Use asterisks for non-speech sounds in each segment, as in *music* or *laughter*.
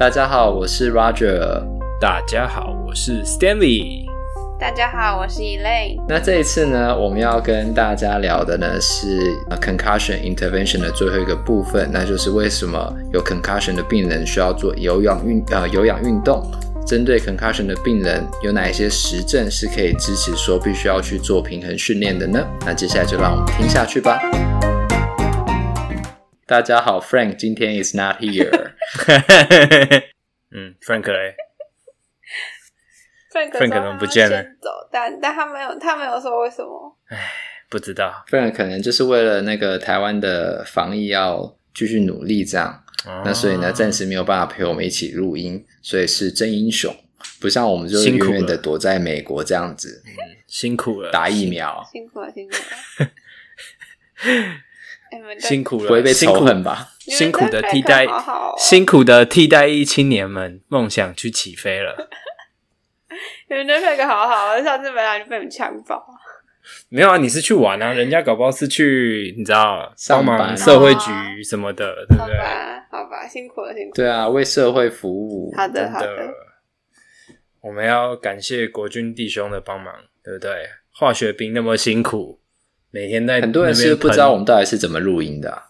大家好，我是 Roger。大家好，我是 Stanley。大家好，我是 Elaine。那这一次呢，我们要跟大家聊的呢是 concussion intervention 的最后一个部分，那就是为什么有 concussion 的病人需要做有氧运呃有氧运动。针对 concussion 的病人，有哪一些实证是可以支持说必须要去做平衡训练的呢？那接下来就让我们听下去吧。大家好，Frank 今天 is not here。*laughs* 嗯，Frank 嘞？Frank 可能不见了。走，但但他没有，他没有说为什么。唉，不知道。Frank 可能就是为了那个台湾的防疫要继续努力这样，哦、那所以呢，暂时没有办法陪我们一起录音，所以是真英雄，不像我们就是远远的躲在美国这样子。辛苦了，打疫苗。辛苦了，辛苦了。*laughs* *laughs* 辛苦了，不会被仇恨吧？辛苦的替代，辛苦的替代役青年们，梦想去起飞了。*laughs* 你们那个好好，上次本来就被你们强暴。没有啊，你是去玩啊，人家搞不好是去，你知道，帮忙社会局什么的，哦、对不对？好吧，好吧，辛苦了，辛苦了。对啊，为社会服务。好的，好的。我们要感谢国军弟兄的帮忙，对不对？化学兵那么辛苦。每天在很多人是不知道我们到底是怎么录音的，啊，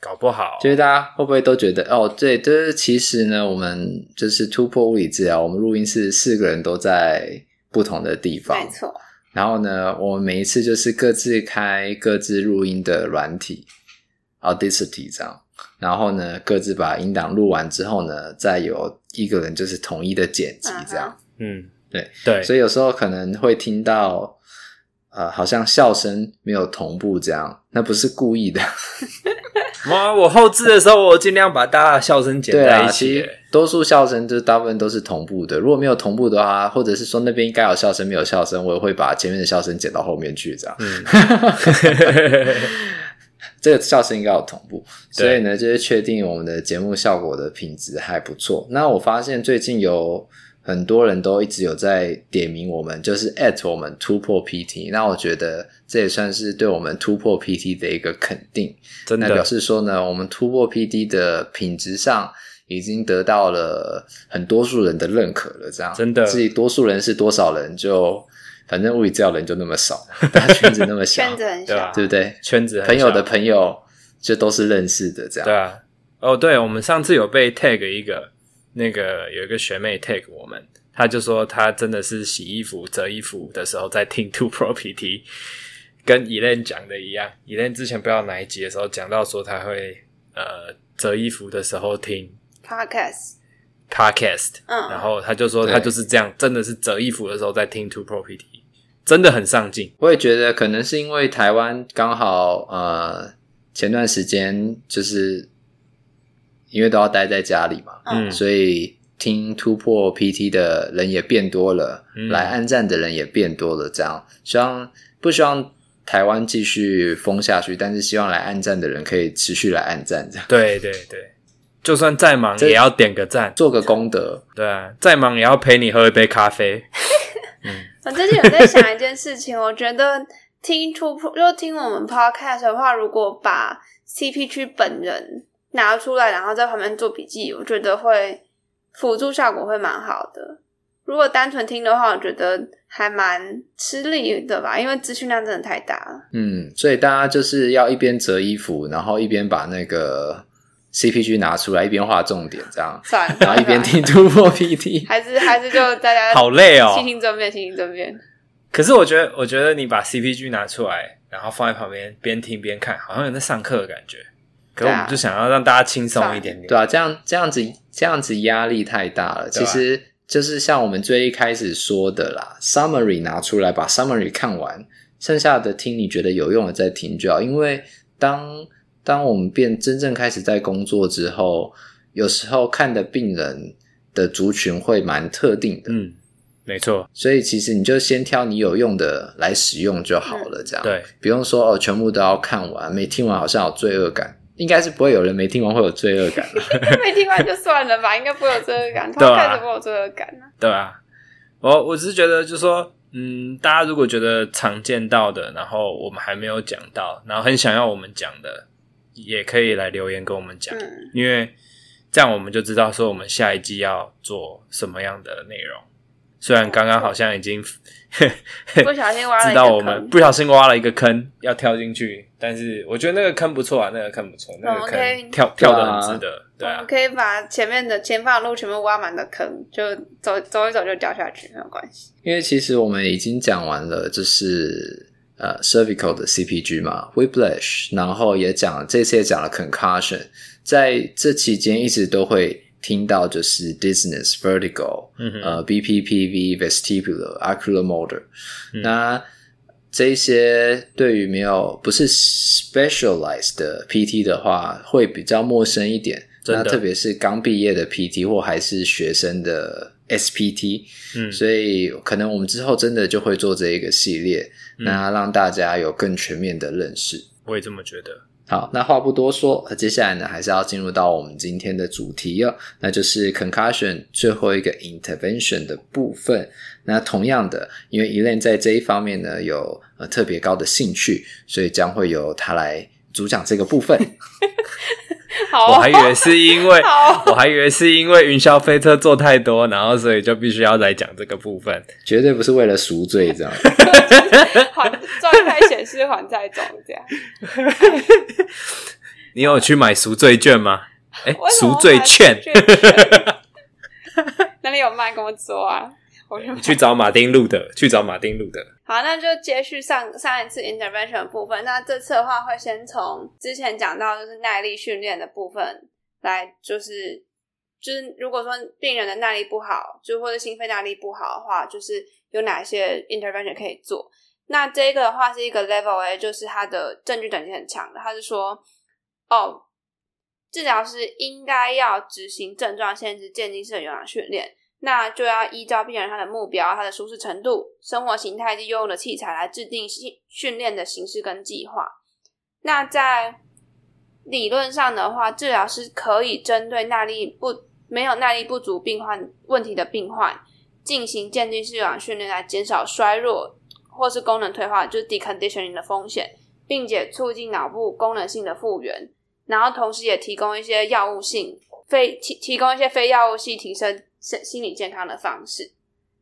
搞不好。就是大家会不会都觉得哦，对，就是其实呢，我们就是突破物理治疗，我们录音是四个人都在不同的地方，没错。然后呢，我们每一次就是各自开各自录音的软体，Audacity 这样，然后呢，各自把音档录完之后呢，再有一个人就是统一的剪辑这样，uh. 嗯，对对，所以有时候可能会听到。呃，好像笑声没有同步这样，那不是故意的。*laughs* 哇，我后置的时候，我尽量把大家的笑声剪在一起。啊，其实多数笑声就是大部分都是同步的。如果没有同步的话，或者是说那边应该有笑声没有笑声，我也会把前面的笑声剪到后面去这样。嗯，*laughs* 这个笑声应该有同步，所以呢，就是确定我们的节目效果的品质还不错。那我发现最近有。很多人都一直有在点名我们，就是 at 我们突破 PT。那我觉得这也算是对我们突破 PT 的一个肯定，真的。那表示说呢，我们突破 PT 的品质上已经得到了很多数人的认可了。这样，真的。至于多数人是多少人就，反正物理治疗人就那么少，*laughs* 大家圈子那么小，圈子很小，对不对？圈子很小，朋友的朋友就都是认识的，这样。对啊。哦，对，我们上次有被 tag 一个。那个有一个学妹 take 我们，她就说她真的是洗衣服、折衣服的时候在听 *laughs* Two Pro PT，跟 Elaine 讲的一样。Elaine 之前不知道哪一集的时候讲到说她会呃折衣服的时候听 podcast，podcast，嗯，然后她就说她就是这样，真的是折衣服的时候在听 Two Pro PT，真的很上进。我也觉得可能是因为台湾刚好呃前段时间就是。因为都要待在家里嘛，嗯，所以听突破 PT 的人也变多了，嗯、来按赞的人也变多了。这样，希望不希望台湾继续封下去，但是希望来按赞的人可以持续来按赞。这样，对对对，就算再忙也要点个赞，做个功德。对啊，再忙也要陪你喝一杯咖啡。*laughs* 嗯，我最近有在想一件事情，我觉得听突破，就听我们 Podcast 的话，如果把 CP 区本人。拿出来，然后在旁边做笔记，我觉得会辅助效果会蛮好的。如果单纯听的话，我觉得还蛮吃力的吧，因为资讯量真的太大了。嗯，所以大家就是要一边折衣服，然后一边把那个 CPG 拿出来，一边画重点，这样，算了，*laughs* 然后一边听突破 PT，还是还是就大家 *laughs* 好累哦，细听专变，细听专变。可是我觉得，我觉得你把 CPG 拿出来，然后放在旁边，边听边看，好像有在上课的感觉。可我们就想要让大家轻松一点点，对啊，这样这样子这样子压力太大了。其实就是像我们最一开始说的啦，summary 拿出来，把 summary 看完，剩下的听你觉得有用的再听就好。因为当当我们变真正开始在工作之后，有时候看的病人的族群会蛮特定的，嗯，没错。所以其实你就先挑你有用的来使用就好了，这样对，不用说哦，全部都要看完，没听完好像有罪恶感。应该是不会有人没听完会有罪恶感，*laughs* 没听完就算了吧，应该不会有罪恶感。他开始不会有罪恶感呢？对啊，我我只是觉得，就是说，嗯，大家如果觉得常见到的，然后我们还没有讲到，然后很想要我们讲的，也可以来留言跟我们讲，嗯、因为这样我们就知道说我们下一季要做什么样的内容。虽然刚刚好像已经 *laughs* 不小心挖了知道我们不小心挖了一个坑要跳进去，但是我觉得那个坑不错啊，那个坑不错，那个坑跳跳的很值得。对啊，我们可以把前面的前方的路全部挖满的坑，就走走一走就掉下去，没有关系。因为其实我们已经讲完了，就是呃，cervical 的 CPG 嘛，whiplash，然后也讲这次也讲了 concussion，在这期间一直都会。听到就是 dizziness vertigo，嗯哼，呃，BPPV vestibular oculomotor，嗯，那这些对于没有不是 specialized 的 PT 的话，会比较陌生一点。那特别是刚毕业的 PT 或还是学生的 SPT，嗯，所以可能我们之后真的就会做这一个系列，嗯，那让大家有更全面的认识。我也这么觉得。好，那话不多说，那接下来呢，还是要进入到我们今天的主题哦，那就是 concussion 最后一个 intervention 的部分。那同样的，因为 Elaine 在这一方面呢有呃特别高的兴趣，所以将会由他来主讲这个部分。*laughs* 好，我还以为是因为，*laughs* 我还以为是因为云霄飞车做太多，然后所以就必须要来讲这个部分，绝对不是为了赎罪这样。*laughs* 还状态显示还在中这样。你有去买赎罪券吗？哎、欸，赎罪券，哪里有卖？跟我说啊！我去，去找马丁路德，*laughs* 去找马丁路德。好，那就接续上上一次 intervention 的部分。那这次的话，会先从之前讲到就是耐力训练的部分来，就是就是如果说病人的耐力不好，就或者心肺耐力不好的话，就是有哪些 intervention 可以做。那这个的话是一个 level A，就是它的证据等级很强的。他是说，哦，治疗师应该要执行症状限制渐进式的有氧训练。那就要依照病人他的目标、他的舒适程度、生活形态及用的器材来制定训训练的形式跟计划。那在理论上的话，治疗师可以针对耐力不没有耐力不足病患问题的病患进行渐进式有氧训练，来减少衰弱或是功能退化，就是 deconditioning 的风险，并且促进脑部功能性的复原。然后同时也提供一些药物性非提提供一些非药物性提升。心心理健康的方式，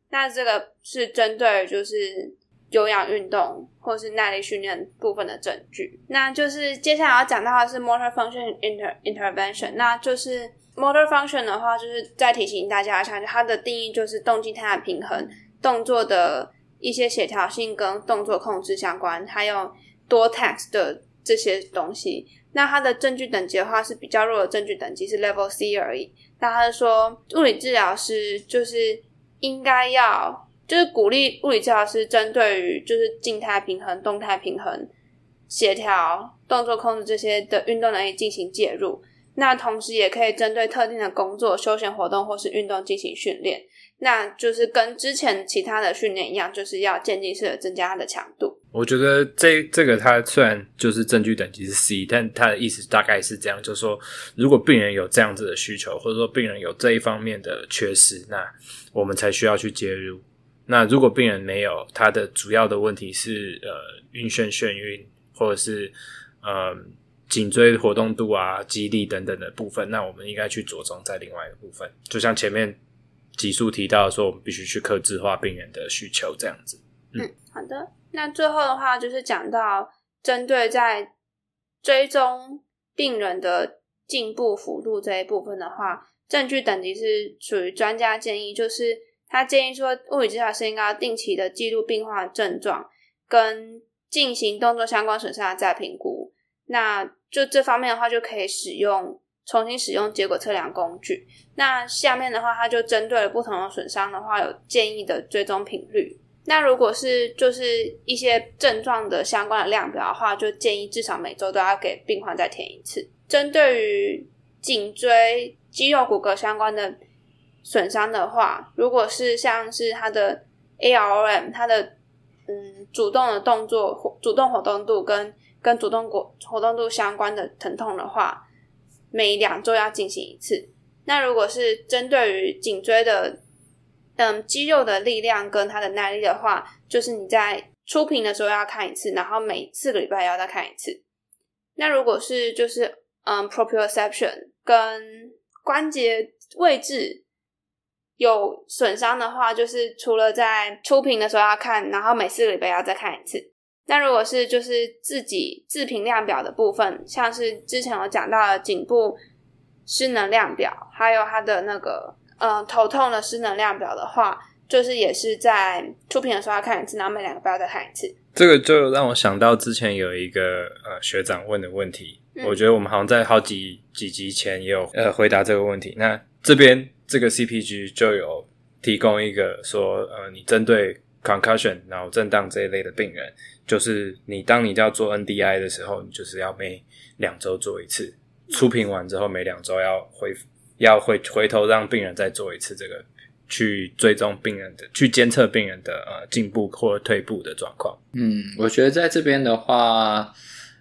那这个是针对就是有氧运动或是耐力训练部分的证据。那就是接下来要讲到的是 motor function inter intervention。那就是 motor function 的话，就是再提醒大家一下，它的定义就是动静态的平衡、动作的一些协调性跟动作控制相关，还有多 task 的这些东西。那它的证据等级的话是比较弱的证据等级，是 level C 而已。那他就说，物理治疗师就是应该要，就是鼓励物理治疗师针对于就是静态平衡、动态平衡、协调、动作控制这些的运动能力进行介入。那同时也可以针对特定的工作、休闲活动或是运动进行训练。那就是跟之前其他的训练一样，就是要渐进式的增加它的强度。我觉得这这个它虽然就是证据等级是 C，但它的意思大概是这样，就是说如果病人有这样子的需求，或者说病人有这一方面的缺失，那我们才需要去介入。那如果病人没有，他的主要的问题是呃晕眩眩晕，或者是呃颈椎活动度啊、肌力等等的部分，那我们应该去着重在另外一个部分，就像前面。急速提到说，我们必须去克制化病人的需求，这样子。嗯，好的。那最后的话，就是讲到针对在追踪病人的进步幅度这一部分的话，证据等级是属于专家建议，就是他建议说，物理治疗师应该要定期的记录病患的症状，跟进行动作相关损伤的再评估。那就这方面的话，就可以使用。重新使用结果测量工具。那下面的话，它就针对了不同的损伤的话，有建议的追踪频率。那如果是就是一些症状的相关的量表的话，就建议至少每周都要给病患再填一次。针对于颈椎肌肉骨骼相关的损伤的话，如果是像是它的 ARM，它的嗯主动的动作、主动活动度跟跟主动活活动度相关的疼痛的话。每两周要进行一次。那如果是针对于颈椎的，嗯，肌肉的力量跟它的耐力的话，就是你在初评的时候要看一次，然后每四个礼拜要再看一次。那如果是就是嗯，proprioception 跟关节位置有损伤的话，就是除了在初评的时候要看，然后每四个礼拜要再看一次。那如果是就是自己自评量表的部分，像是之前有讲到的颈部失能量表，还有它的那个呃头痛的失能量表的话，就是也是在出评的时候要看一次，然后每两个礼拜要再看一次。这个就让我想到之前有一个呃学长问的问题，嗯、我觉得我们好像在好几几集前也有呃回答这个问题。那这边这个 CPG 就有提供一个说，呃，你针对 concussion 脑震荡这一类的病人。就是你，当你要做 NDI 的时候，你就是要每两周做一次。出评完之后，每两周要回要回回头让病人再做一次这个，去追踪病人的，去监测病人的呃进步或退步的状况。嗯，我觉得在这边的话，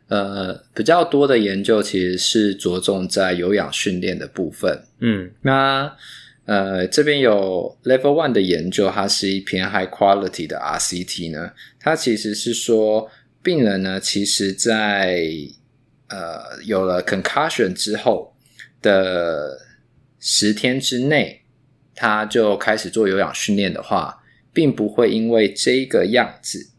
呃，比较多的研究其实是着重在有氧训练的部分。嗯，那。呃，这边有 Level One 的研究，它是一篇 High Quality 的 RCT 呢。它其实是说，病人呢，其实在呃有了 Concussion 之后的十天之内，他就开始做有氧训练的话，并不会因为这个样子，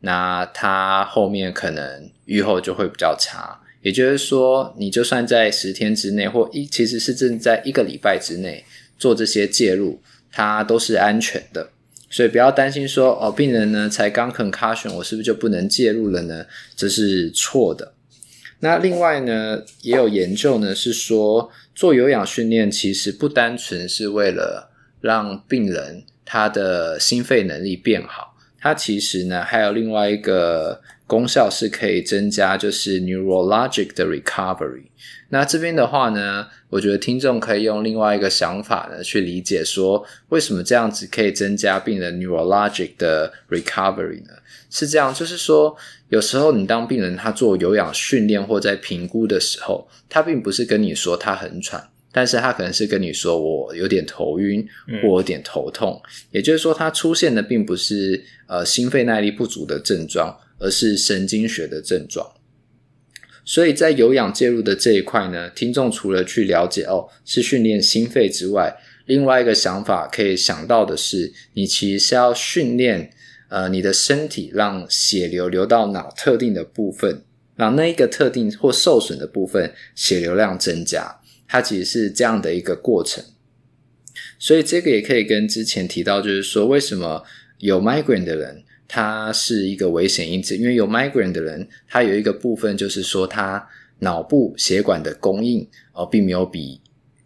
那他后面可能愈后就会比较差。也就是说，你就算在十天之内，或一其实是正在一个礼拜之内。做这些介入，它都是安全的，所以不要担心说哦，病人呢才刚 concussion，我是不是就不能介入了呢？这是错的。那另外呢，也有研究呢是说，做有氧训练其实不单纯是为了让病人他的心肺能力变好，它其实呢还有另外一个功效是可以增加，就是 neurologic 的 recovery。那这边的话呢，我觉得听众可以用另外一个想法呢去理解说，为什么这样子可以增加病人 neurologic 的 recovery 呢？是这样，就是说有时候你当病人他做有氧训练或在评估的时候，他并不是跟你说他很喘，但是他可能是跟你说我有点头晕或有点头痛，嗯、也就是说他出现的并不是呃心肺耐力不足的症状，而是神经学的症状。所以在有氧介入的这一块呢，听众除了去了解哦是训练心肺之外，另外一个想法可以想到的是，你其实是要训练呃你的身体，让血流流到脑特定的部分，让那一个特定或受损的部分血流量增加，它其实是这样的一个过程。所以这个也可以跟之前提到，就是说为什么有 migraine 的人。它是一个危险因子，因为有 migraine 的人，他有一个部分就是说，他脑部血管的供应哦，并没有比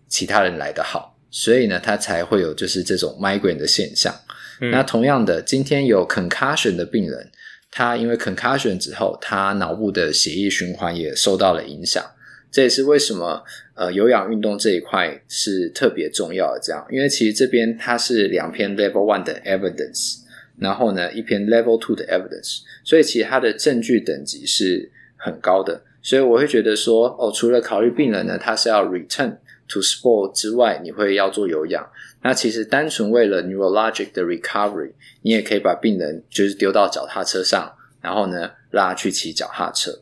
其他人来的好，所以呢，他才会有就是这种 migraine 的现象。嗯、那同样的，今天有 concussion 的病人，他因为 concussion 之后，他脑部的血液循环也受到了影响。这也是为什么呃有氧运动这一块是特别重要的。这样，因为其实这边它是两篇 level one 的 evidence。然后呢，一篇 Level Two 的 evidence，所以其实它的证据等级是很高的。所以我会觉得说，哦，除了考虑病人呢，他是要 return to sport 之外，你会要做有氧。那其实单纯为了 neurologic 的 recovery，你也可以把病人就是丢到脚踏车上，然后呢，让他去骑脚踏车。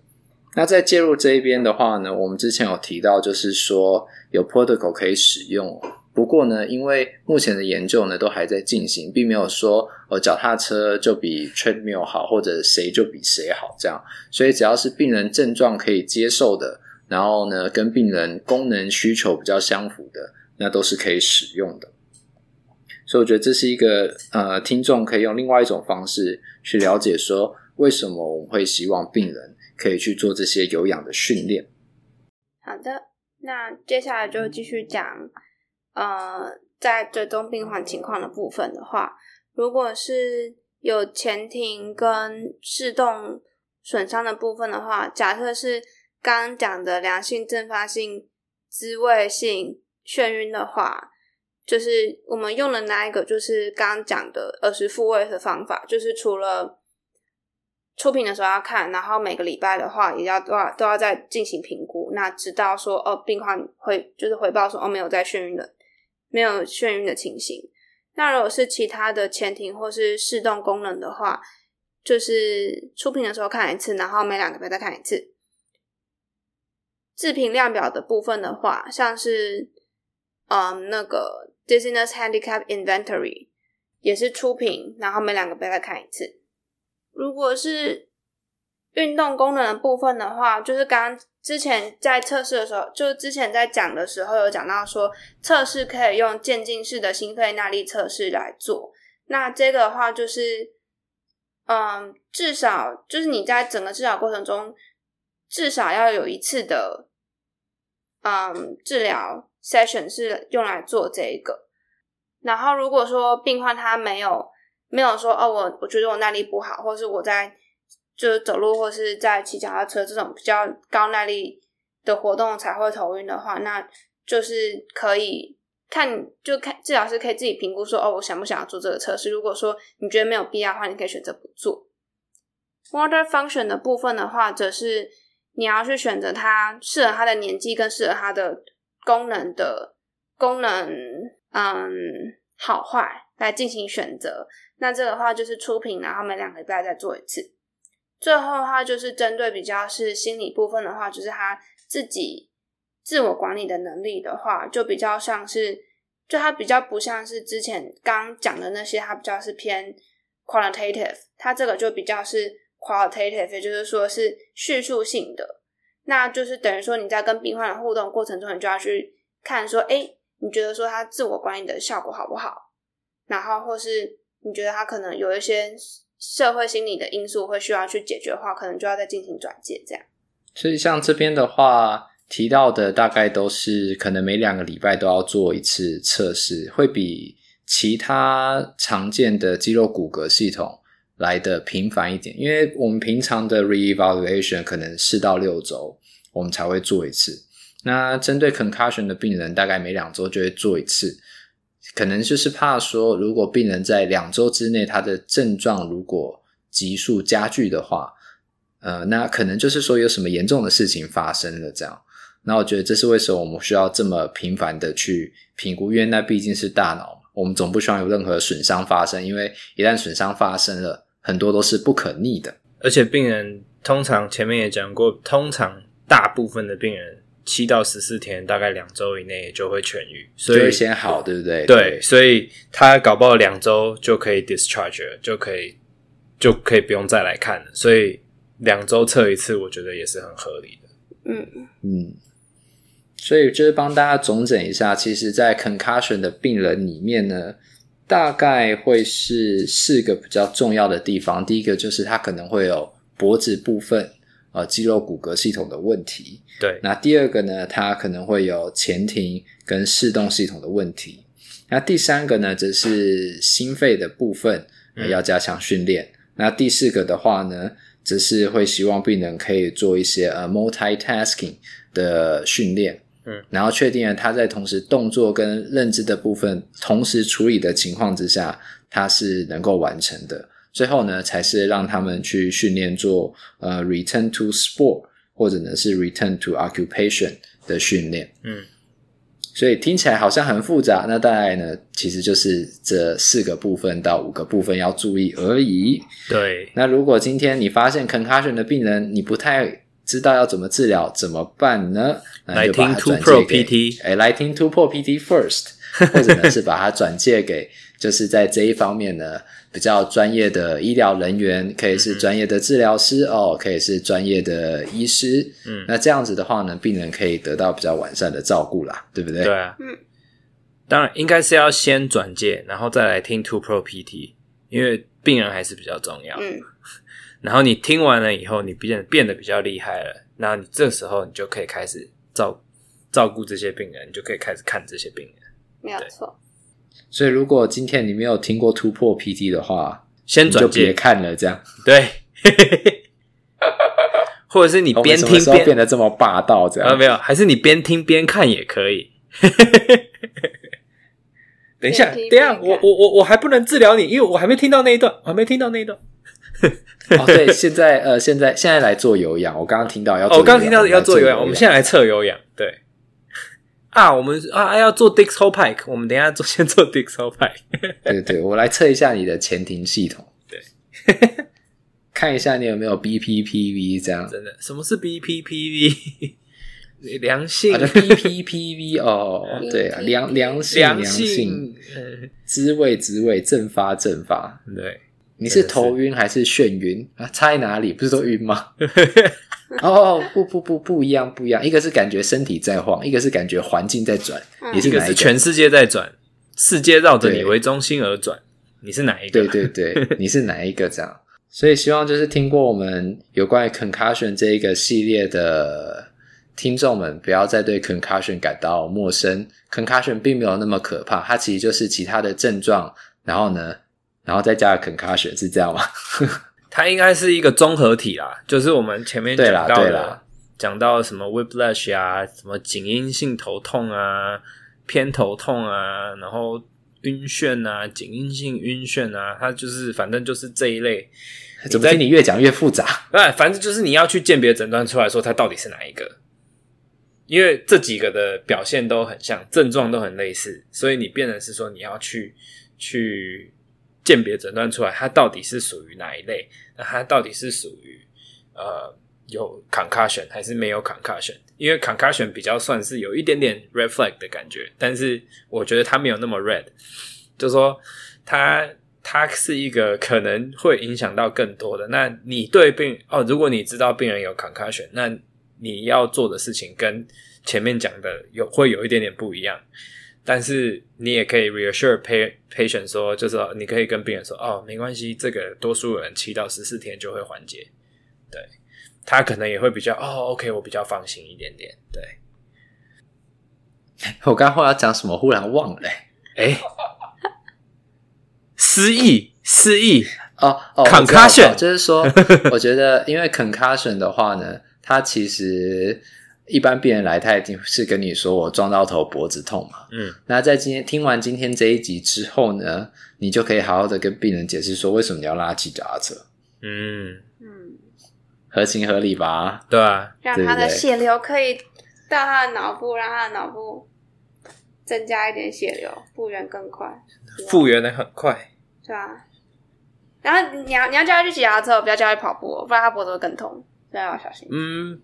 那在介入这一边的话呢，我们之前有提到，就是说有 protocol 可以使用。不过呢，因为目前的研究呢都还在进行，并没有说哦脚踏车就比 treadmill 好，或者谁就比谁好这样。所以只要是病人症状可以接受的，然后呢跟病人功能需求比较相符的，那都是可以使用的。所以我觉得这是一个呃听众可以用另外一种方式去了解说，为什么我们会希望病人可以去做这些有氧的训练。好的，那接下来就继续讲。呃，在追踪病患情况的部分的话，如果是有前庭跟视动损伤的部分的话，假设是刚讲的良性阵发性滋味性眩晕的话，就是我们用的那一个，就是刚讲的耳石复位的方法，就是除了出品的时候要看，然后每个礼拜的话也要都要都要再进行评估，那直到说哦，病患会就是回报说哦，没有再眩晕了。没有眩晕的情形。那如果是其他的前庭或是视动功能的话，就是初评的时候看一次，然后每两个月再看一次。自评量表的部分的话，像是嗯那个 Dizziness Handicap Inventory 也是初评，然后每两个月再看一次。如果是运动功能的部分的话，就是刚之前在测试的时候，就之前在讲的时候有讲到说，测试可以用渐进式的心肺耐力测试来做。那这个的话就是，嗯，至少就是你在整个治疗过程中，至少要有一次的，嗯，治疗 session 是用来做这个。然后如果说病患他没有没有说哦，我我觉得我耐力不好，或是我在。就是走路或是在骑脚踏车这种比较高耐力的活动才会头晕的话，那就是可以看就看治疗师可以自己评估说哦，我想不想要做这个测试？如果说你觉得没有必要的话，你可以选择不做。Motor function 的部分的话，则是你要去选择它适合他的年纪跟适合他的功能的功能，嗯，好坏来进行选择。那这个话就是初评，然后每两个礼拜再做一次。最后的话，就是针对比较是心理部分的话，就是他自己自我管理的能力的话，就比较像是，就他比较不像是之前刚讲的那些，他比较是偏 qualitative，他这个就比较是 qualitative，也就是说是叙述性的，那就是等于说你在跟病患的互动过程中，你就要去看说，哎，你觉得说他自我管理的效果好不好？然后或是你觉得他可能有一些。社会心理的因素会需要去解决的话，可能就要再进行转介这样。所以像这边的话提到的，大概都是可能每两个礼拜都要做一次测试，会比其他常见的肌肉骨骼系统来的频繁一点。因为我们平常的 reevaluation 可能四到六周我们才会做一次，那针对 concussion 的病人，大概每两周就会做一次。可能就是怕说，如果病人在两周之内他的症状如果急速加剧的话，呃，那可能就是说有什么严重的事情发生了这样。那我觉得这是为什么我们需要这么频繁的去评估，因为那毕竟是大脑嘛，我们总不希望有任何损伤发生，因为一旦损伤发生了，很多都是不可逆的。而且病人通常前面也讲过，通常大部分的病人。七到十四天，大概两周以内就会痊愈，所以先好，对不对？对，所以他搞不好两周就可以 discharge 了，就可以就可以不用再来看了。所以两周测一次，我觉得也是很合理的。嗯嗯，所以就是帮大家总整一下，其实，在 concussion 的病人里面呢，大概会是四个比较重要的地方。第一个就是他可能会有脖子部分。呃，肌肉骨骼系统的问题。对，那第二个呢，它可能会有前庭跟视动系统的问题。那第三个呢，则是心肺的部分，呃，要加强训练。嗯。那第四个的话呢，则是会希望病人可以做一些呃 multitasking 的训练。嗯，然后确定了他在同时动作跟认知的部分同时处理的情况之下，他是能够完成的。最后呢，才是让他们去训练做呃 return to sport 或者呢是 return to occupation 的训练。嗯，所以听起来好像很复杂，那大概呢其实就是这四个部分到五个部分要注意而已。对，那如果今天你发现 concussion 的病人，你不太知道要怎么治疗，怎么办呢？来听 Two Pro PT，哎，来听 Two Pro PT first，*laughs* 或者呢是把它转借给就是在这一方面呢。比较专业的医疗人员，可以是专业的治疗师、嗯、哦，可以是专业的医师。嗯，那这样子的话呢，病人可以得到比较完善的照顾啦，对不对？对啊，嗯，当然应该是要先转介，然后再来听 Two Pro PT，因为病人还是比较重要。嗯，然后你听完了以后，你变变得比较厉害了，那你这时候你就可以开始照照顾这些病人，你就可以开始看这些病人。没有错。所以，如果今天你没有听过突破 PT 的话，先转就别看了，这样对，或者是你边听边变得这么霸道，这样、啊、没有？还是你边听边看也可以。*laughs* 等一下，等一下，我我我我还不能治疗你，因为我还没听到那一段，我还没听到那一段。*laughs* 哦，对，现在呃，现在现在来做有氧，我刚刚听到要做，我刚刚听到要做有氧，我们现在来测有氧，对。啊，我们啊要做 Dix Hole Pike，我们等一下做 *laughs* 先做 Dix Hole Pike。对对，我来测一下你的前庭系统，对，*laughs* 看一下你有没有 BPPV 这样。真的，什么是 BPPV？*laughs* 良性。B P P V，哦，对啊，良良性良性，滋味滋味，正发正发，对，你是头晕还是眩晕啊？差在哪里？不是都晕吗？*laughs* 哦，不不不不一样不一样，一个是感觉身体在晃，一个是感觉环境在转，你是哪一个？一个是全世界在转，世界绕着你为中心而转，你是哪一个？对对对，*laughs* 你是哪一个？这样，所以希望就是听过我们有关于 concussion 这一个系列的。听众们不要再对 concussion 感到陌生，concussion 并没有那么可怕，它其实就是其他的症状，然后呢，然后再加个 concussion 是这样吗？*laughs* 它应该是一个综合体啦，就是我们前面讲到的，讲到什么 whiplash 啊，什么颈因性头痛啊，偏头痛啊，然后晕眩啊，颈因性晕眩啊，它就是反正就是这一类。怎么听你越讲越复杂？哎，反正就是你要去鉴别诊断出来说它到底是哪一个。因为这几个的表现都很像，症状都很类似，所以你变成是说你要去去鉴别诊断出来，它到底是属于哪一类？那它到底是属于呃有 concussion 还是没有 concussion？因为 concussion 比较算是有一点点 red flag 的感觉，但是我觉得它没有那么 red，就是说它它是一个可能会影响到更多的。那你对病哦，如果你知道病人有 concussion，那你要做的事情跟前面讲的有会有一点点不一样，但是你也可以 reassure patient 说，就是说你可以跟病人说，哦，没关系，这个多数人七到十四天就会缓解，对，他可能也会比较哦，OK，我比较放心一点点，对。*laughs* 我刚刚要讲什么，忽然忘了，哎，*laughs* 失忆，失忆，哦哦，concussion，就是说，*laughs* 我觉得因为 concussion 的话呢。它其实一般病人来，他一定是跟你说我撞到头脖子痛嘛。嗯，那在今天听完今天这一集之后呢，你就可以好好的跟病人解释说，为什么你要拉起脚踏车。嗯嗯，合情合理吧？对啊，让他的血流可以到他的脑部，让他的脑部增加一点血流，复原更快，复原的很快。对啊，然后你要你要叫他去骑脚踏车，不要叫他去跑步，不然他脖子会更痛。对啊，小心。嗯，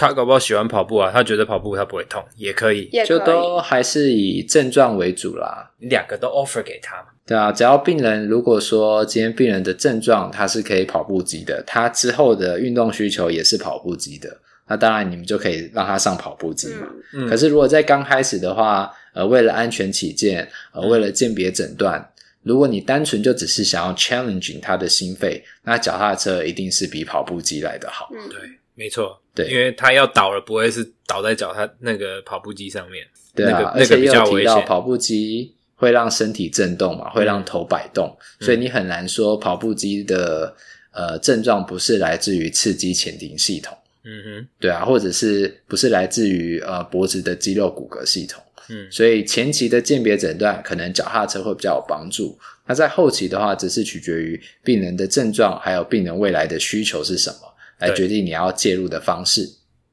他搞不好喜欢跑步啊，他觉得跑步他不会痛，也可以，也可以就都还是以症状为主啦。你两个都 offer 给他嘛。对啊，只要病人如果说今天病人的症状他是可以跑步机的，他之后的运动需求也是跑步机的，那当然你们就可以让他上跑步机嘛。嗯。可是如果在刚开始的话，呃，为了安全起见，呃，为了鉴别诊断。嗯如果你单纯就只是想要 challenging 他的心肺，那脚踏车一定是比跑步机来的好。嗯，对，没错，对，因为他要倒了，不会是倒在脚踏那个跑步机上面。对啊，那个、而且又提到跑步机会让身体震动嘛，会让头摆动，嗯、所以你很难说跑步机的呃症状不是来自于刺激前庭系统。嗯哼，对啊，或者是不是来自于呃脖子的肌肉骨骼系统。嗯，所以前期的鉴别诊断可能脚踏车会比较有帮助。那在后期的话，只是取决于病人的症状，还有病人未来的需求是什么，来决定你要介入的方式。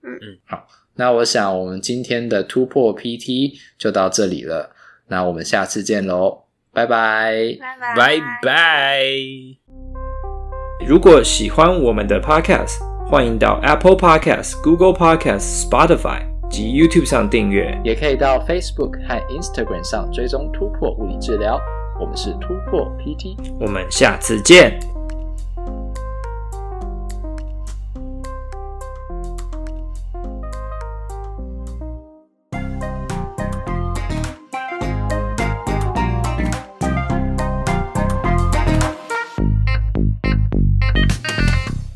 嗯嗯，好，那我想我们今天的突破 PT 就到这里了。那我们下次见喽，拜拜，拜拜，拜拜。如果喜欢我们的 Podcast，欢迎到 Apple Podcast、Google Podcast、Spotify。及 YouTube 上订阅，也可以到 Facebook 和 Instagram 上追踪突破物理治疗。我们是突破 PT，我们下次见。